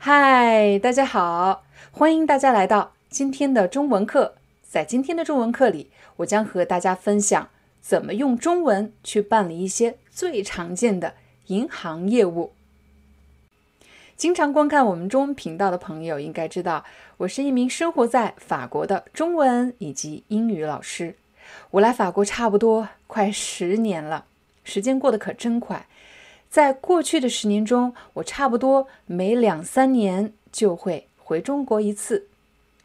嗨，大家好，欢迎大家来到今天的中文课。在今天的中文课里，我将和大家分享怎么用中文去办理一些最常见的银行业务。经常观看我们中文频道的朋友应该知道，我是一名生活在法国的中文以及英语老师。我来法国差不多快十年了，时间过得可真快。在过去的十年中，我差不多每两三年就会回中国一次。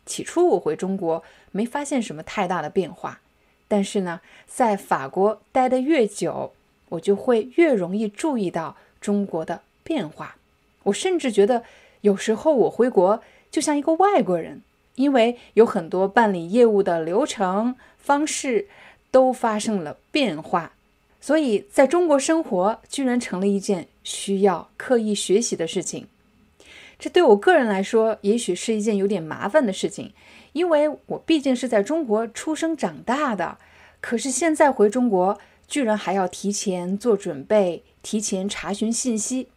起初我回中国没发现什么太大的变化，但是呢，在法国待得越久，我就会越容易注意到中国的变化。我甚至觉得有时候我回国就像一个外国人，因为有很多办理业务的流程方式都发生了变化。所以，在中国生活居然成了一件需要刻意学习的事情。这对我个人来说，也许是一件有点麻烦的事情，因为我毕竟是在中国出生长大的。可是现在回中国，居然还要提前做准备，提前查询信息。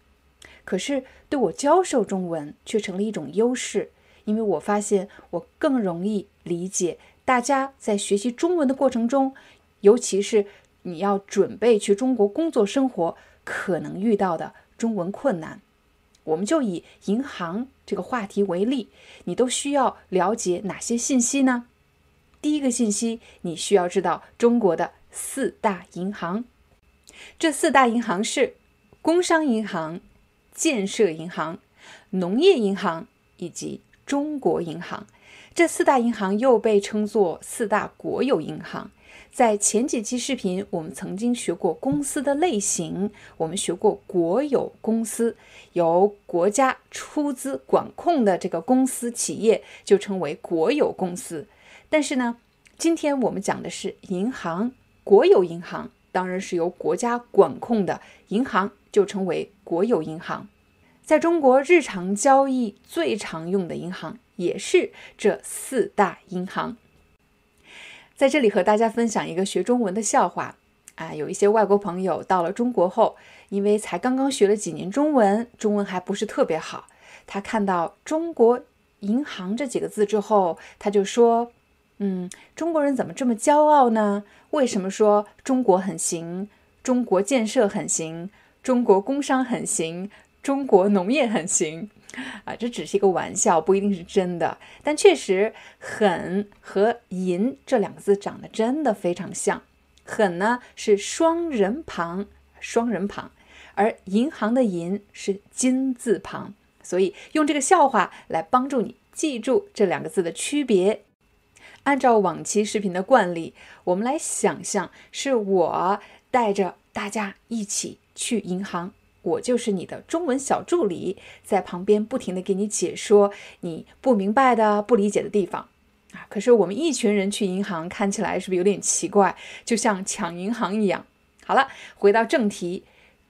可是对我教授中文却成了一种优势，因为我发现我更容易理解大家在学习中文的过程中，尤其是。你要准备去中国工作生活，可能遇到的中文困难，我们就以银行这个话题为例，你都需要了解哪些信息呢？第一个信息，你需要知道中国的四大银行，这四大银行是工商银行、建设银行、农业银行以及中国银行。这四大银行又被称作四大国有银行。在前几期视频，我们曾经学过公司的类型，我们学过国有公司，由国家出资管控的这个公司企业就称为国有公司。但是呢，今天我们讲的是银行，国有银行当然是由国家管控的银行，就称为国有银行。在中国日常交易最常用的银行也是这四大银行。在这里和大家分享一个学中文的笑话啊，有一些外国朋友到了中国后，因为才刚刚学了几年中文，中文还不是特别好。他看到“中国银行”这几个字之后，他就说：“嗯，中国人怎么这么骄傲呢？为什么说中国很行？中国建设很行？中国工商很行？中国农业很行？”啊，这只是一个玩笑，不一定是真的。但确实，狠和银这两个字长得真的非常像。狠呢是双人旁，双人旁，而银行的银是金字旁。所以用这个笑话来帮助你记住这两个字的区别。按照往期视频的惯例，我们来想象是我带着大家一起去银行。我就是你的中文小助理，在旁边不停的给你解说你不明白的、不理解的地方啊。可是我们一群人去银行，看起来是不是有点奇怪？就像抢银行一样。好了，回到正题，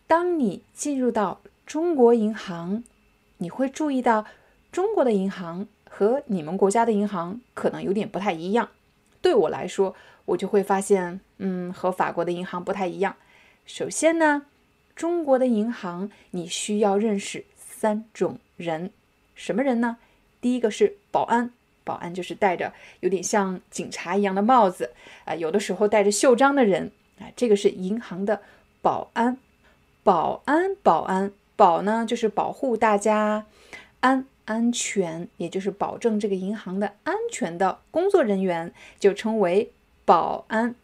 当你进入到中国银行，你会注意到中国的银行和你们国家的银行可能有点不太一样。对我来说，我就会发现，嗯，和法国的银行不太一样。首先呢。中国的银行，你需要认识三种人，什么人呢？第一个是保安，保安就是戴着有点像警察一样的帽子啊，有的时候带着袖章的人啊，这个是银行的保安。保安，保安，保呢就是保护大家，安安全，也就是保证这个银行的安全的工作人员就称为保安。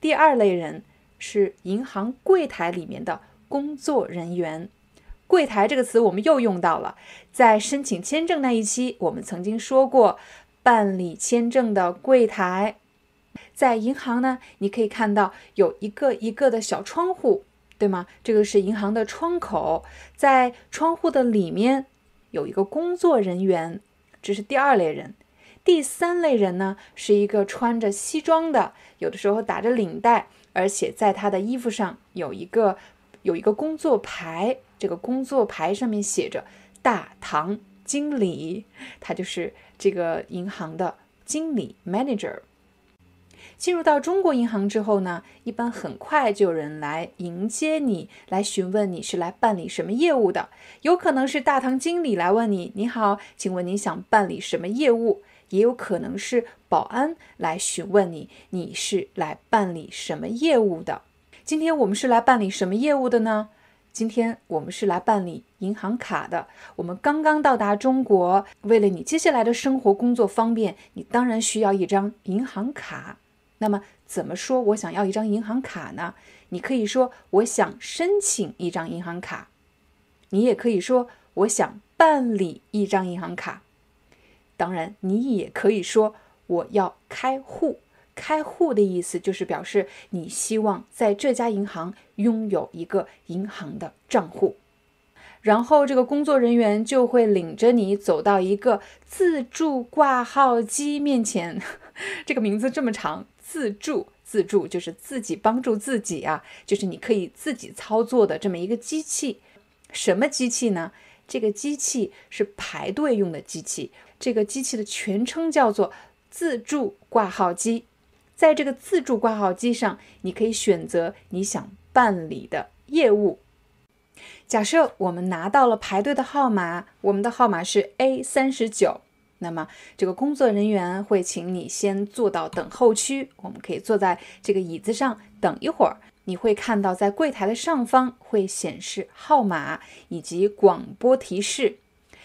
第二类人。是银行柜台里面的工作人员。柜台这个词我们又用到了，在申请签证那一期，我们曾经说过，办理签证的柜台，在银行呢，你可以看到有一个一个的小窗户，对吗？这个是银行的窗口，在窗户的里面有一个工作人员，这是第二类人。第三类人呢，是一个穿着西装的，有的时候打着领带，而且在他的衣服上有一个有一个工作牌，这个工作牌上面写着“大堂经理”，他就是这个银行的经理 （manager）。进入到中国银行之后呢，一般很快就有人来迎接你，来询问你是来办理什么业务的。有可能是大堂经理来问你：“你好，请问你想办理什么业务？”也有可能是保安来询问你：“你是来办理什么业务的？”今天我们是来办理什么业务的呢？今天我们是来办理银行卡的。我们刚刚到达中国，为了你接下来的生活工作方便，你当然需要一张银行卡。那么怎么说？我想要一张银行卡呢？你可以说我想申请一张银行卡，你也可以说我想办理一张银行卡。当然，你也可以说我要开户。开户的意思就是表示你希望在这家银行拥有一个银行的账户。然后这个工作人员就会领着你走到一个自助挂号机面前。这个名字这么长。自助，自助就是自己帮助自己啊，就是你可以自己操作的这么一个机器。什么机器呢？这个机器是排队用的机器。这个机器的全称叫做自助挂号机。在这个自助挂号机上，你可以选择你想办理的业务。假设我们拿到了排队的号码，我们的号码是 A 三十九。那么，这个工作人员会请你先坐到等候区，我们可以坐在这个椅子上等一会儿。你会看到，在柜台的上方会显示号码以及广播提示，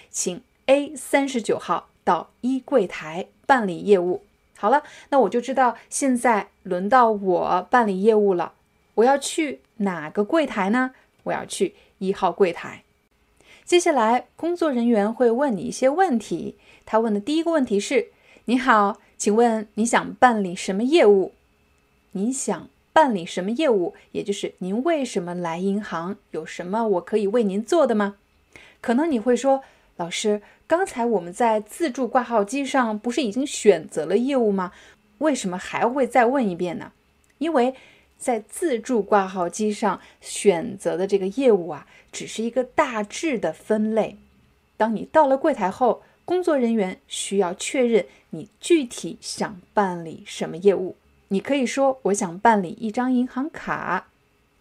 请 A 三十九号到一柜台办理业务。好了，那我就知道现在轮到我办理业务了。我要去哪个柜台呢？我要去一号柜台。接下来，工作人员会问你一些问题。他问的第一个问题是：“你好，请问你想办理什么业务？你想办理什么业务？也就是您为什么来银行？有什么我可以为您做的吗？”可能你会说：“老师，刚才我们在自助挂号机上不是已经选择了业务吗？为什么还会再问一遍呢？”因为在自助挂号机上选择的这个业务啊，只是一个大致的分类。当你到了柜台后，工作人员需要确认你具体想办理什么业务。你可以说我想办理一张银行卡，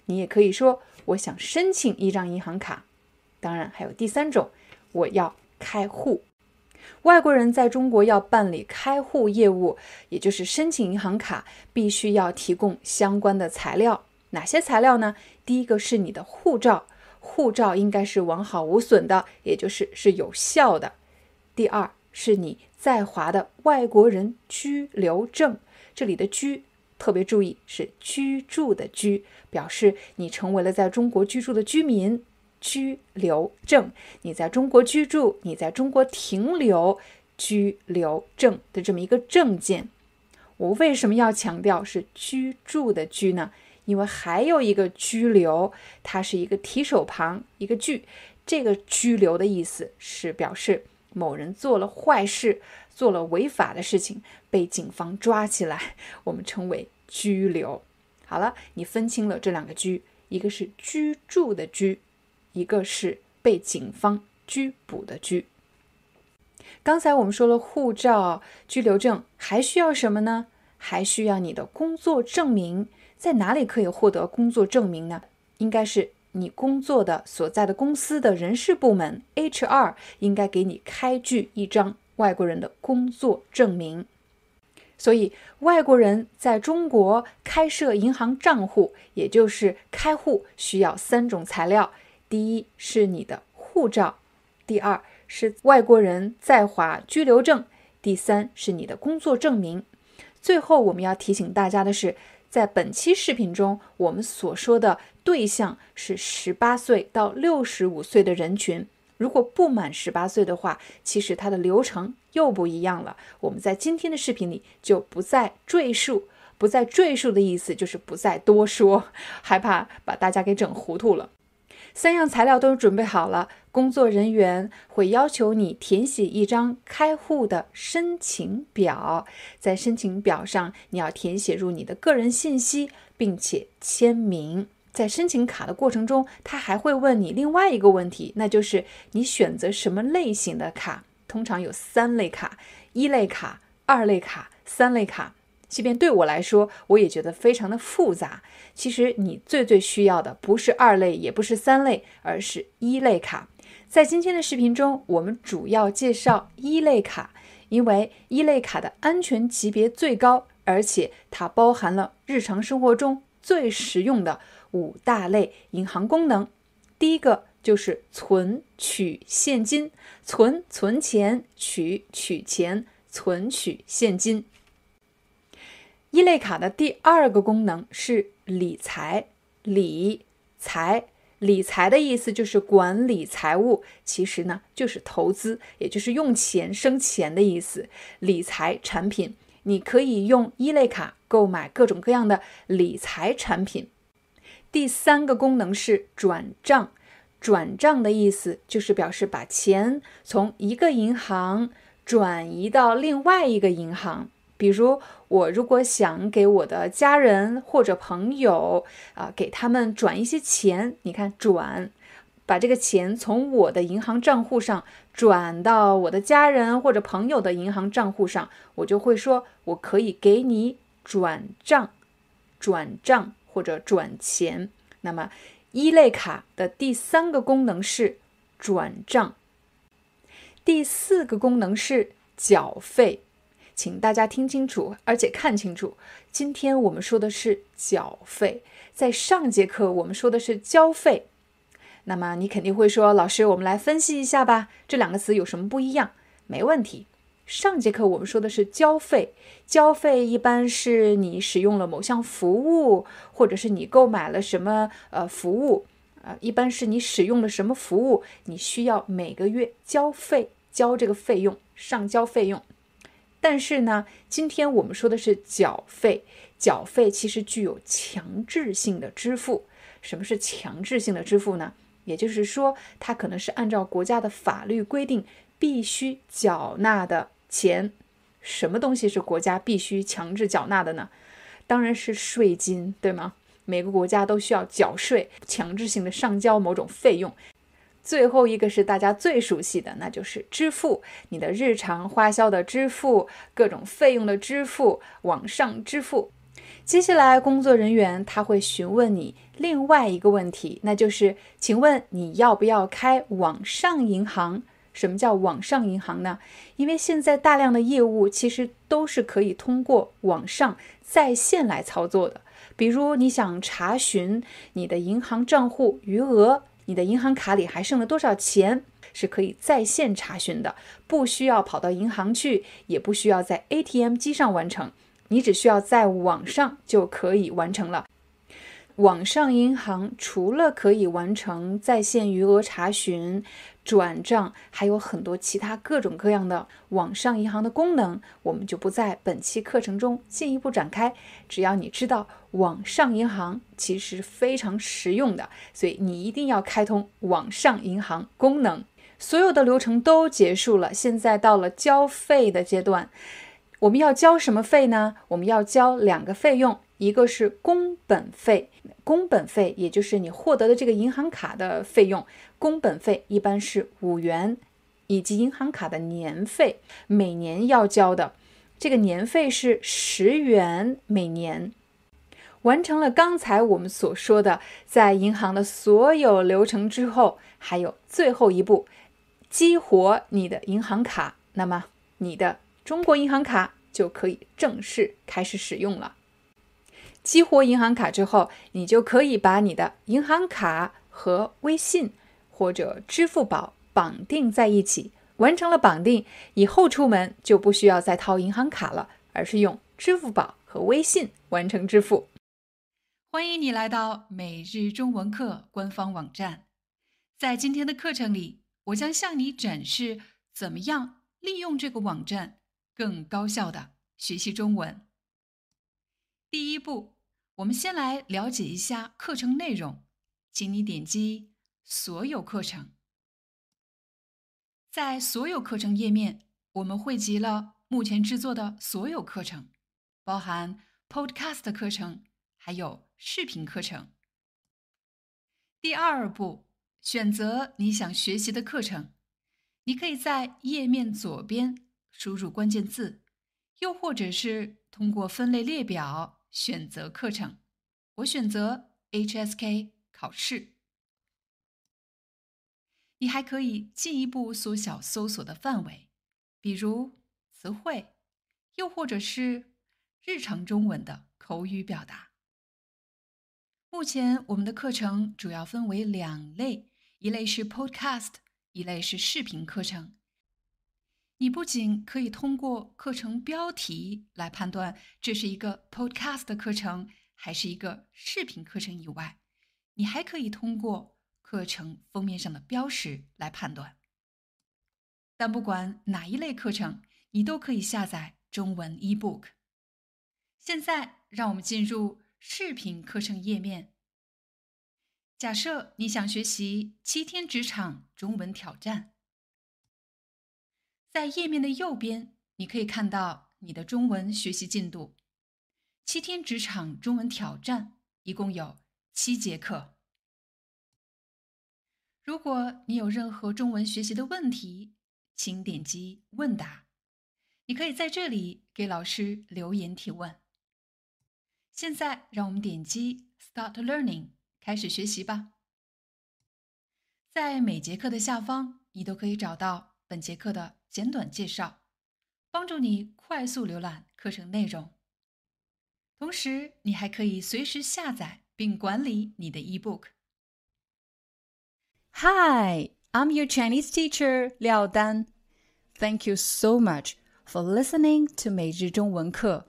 你也可以说我想申请一张银行卡。当然还有第三种，我要开户。外国人在中国要办理开户业务，也就是申请银行卡，必须要提供相关的材料。哪些材料呢？第一个是你的护照，护照应该是完好无损的，也就是是有效的。第二是你在华的外国人居留证，这里的居特别注意是居住的居，表示你成为了在中国居住的居民。居留证，你在中国居住，你在中国停留，居留证的这么一个证件。我为什么要强调是居住的居呢？因为还有一个居留，它是一个提手旁一个居，这个居留的意思是表示。某人做了坏事，做了违法的事情，被警方抓起来，我们称为拘留。好了，你分清了这两个居，一个是居住的居，一个是被警方拘捕的拘。刚才我们说了护照、居留证，还需要什么呢？还需要你的工作证明。在哪里可以获得工作证明呢？应该是。你工作的所在的公司的人事部门 HR 应该给你开具一张外国人的工作证明。所以，外国人在中国开设银行账户，也就是开户，需要三种材料：第一是你的护照，第二是外国人在华居留证，第三是你的工作证明。最后，我们要提醒大家的是。在本期视频中，我们所说的对象是十八岁到六十五岁的人群。如果不满十八岁的话，其实它的流程又不一样了。我们在今天的视频里就不再赘述，不再赘述的意思就是不再多说，害怕把大家给整糊涂了。三样材料都准备好了，工作人员会要求你填写一张开户的申请表。在申请表上，你要填写入你的个人信息，并且签名。在申请卡的过程中，他还会问你另外一个问题，那就是你选择什么类型的卡。通常有三类卡：一类卡、二类卡、三类卡。即便对我来说，我也觉得非常的复杂。其实你最最需要的不是二类，也不是三类，而是一类卡。在今天的视频中，我们主要介绍一类卡，因为一类卡的安全级别最高，而且它包含了日常生活中最实用的五大类银行功能。第一个就是存取现金，存存钱，取取钱，存取现金。一类卡的第二个功能是理财，理财，理财的意思就是管理财务，其实呢就是投资，也就是用钱生钱的意思。理财产品，你可以用一类卡购买各种各样的理财产品。第三个功能是转账，转账的意思就是表示把钱从一个银行转移到另外一个银行。比如，我如果想给我的家人或者朋友啊，给他们转一些钱，你看转，把这个钱从我的银行账户上转到我的家人或者朋友的银行账户上，我就会说，我可以给你转账、转账或者转钱。那么，一类卡的第三个功能是转账，第四个功能是缴费。请大家听清楚，而且看清楚。今天我们说的是缴费，在上节课我们说的是交费。那么你肯定会说，老师，我们来分析一下吧，这两个词有什么不一样？没问题。上节课我们说的是交费，交费一般是你使用了某项服务，或者是你购买了什么呃服务，呃，一般是你使用了什么服务，你需要每个月交费，交这个费用，上交费用。但是呢，今天我们说的是缴费，缴费其实具有强制性的支付。什么是强制性的支付呢？也就是说，它可能是按照国家的法律规定必须缴纳的钱。什么东西是国家必须强制缴纳的呢？当然是税金，对吗？每个国家都需要缴税，强制性的上交某种费用。最后一个是大家最熟悉的，那就是支付你的日常花销的支付，各种费用的支付，网上支付。接下来，工作人员他会询问你另外一个问题，那就是，请问你要不要开网上银行？什么叫网上银行呢？因为现在大量的业务其实都是可以通过网上在线来操作的，比如你想查询你的银行账户余额。你的银行卡里还剩了多少钱？是可以在线查询的，不需要跑到银行去，也不需要在 ATM 机上完成，你只需要在网上就可以完成了。网上银行除了可以完成在线余额查询、转账，还有很多其他各种各样的网上银行的功能，我们就不在本期课程中进一步展开。只要你知道网上银行其实非常实用的，所以你一定要开通网上银行功能。所有的流程都结束了，现在到了交费的阶段。我们要交什么费呢？我们要交两个费用。一个是工本费，工本费也就是你获得的这个银行卡的费用，工本费一般是五元，以及银行卡的年费，每年要交的这个年费是十元每年。完成了刚才我们所说的在银行的所有流程之后，还有最后一步，激活你的银行卡，那么你的中国银行卡就可以正式开始使用了。激活银行卡之后，你就可以把你的银行卡和微信或者支付宝绑定在一起。完成了绑定以后，出门就不需要再掏银行卡了，而是用支付宝和微信完成支付。欢迎你来到每日中文课官方网站。在今天的课程里，我将向你展示怎么样利用这个网站更高效的学习中文。第一步，我们先来了解一下课程内容，请你点击所有课程。在所有课程页面，我们汇集了目前制作的所有课程，包含 Podcast 课程，还有视频课程。第二步，选择你想学习的课程。你可以在页面左边输入关键字，又或者是通过分类列表选择课程。我选择 HSK 考试。你还可以进一步缩小搜索的范围，比如词汇，又或者是日常中文的口语表达。目前我们的课程主要分为两类，一类是 Podcast，一类是视频课程。你不仅可以通过课程标题来判断这是一个 Podcast 课程还是一个视频课程以外，你还可以通过。课程封面上的标识来判断，但不管哪一类课程，你都可以下载中文 eBook。现在，让我们进入视频课程页面。假设你想学习七天职场中文挑战，在页面的右边，你可以看到你的中文学习进度。七天职场中文挑战一共有七节课。如果你有任何中文学习的问题，请点击问答。你可以在这里给老师留言提问。现在，让我们点击 Start Learning，开始学习吧。在每节课的下方，你都可以找到本节课的简短介绍，帮助你快速浏览课程内容。同时，你还可以随时下载并管理你的 eBook。Hi, I'm your Chinese teacher, Liao Dan. Thank you so much for listening to 每日中文课.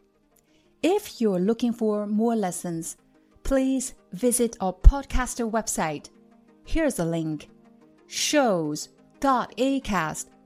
If you're looking for more lessons, please visit our podcaster website. Here's a link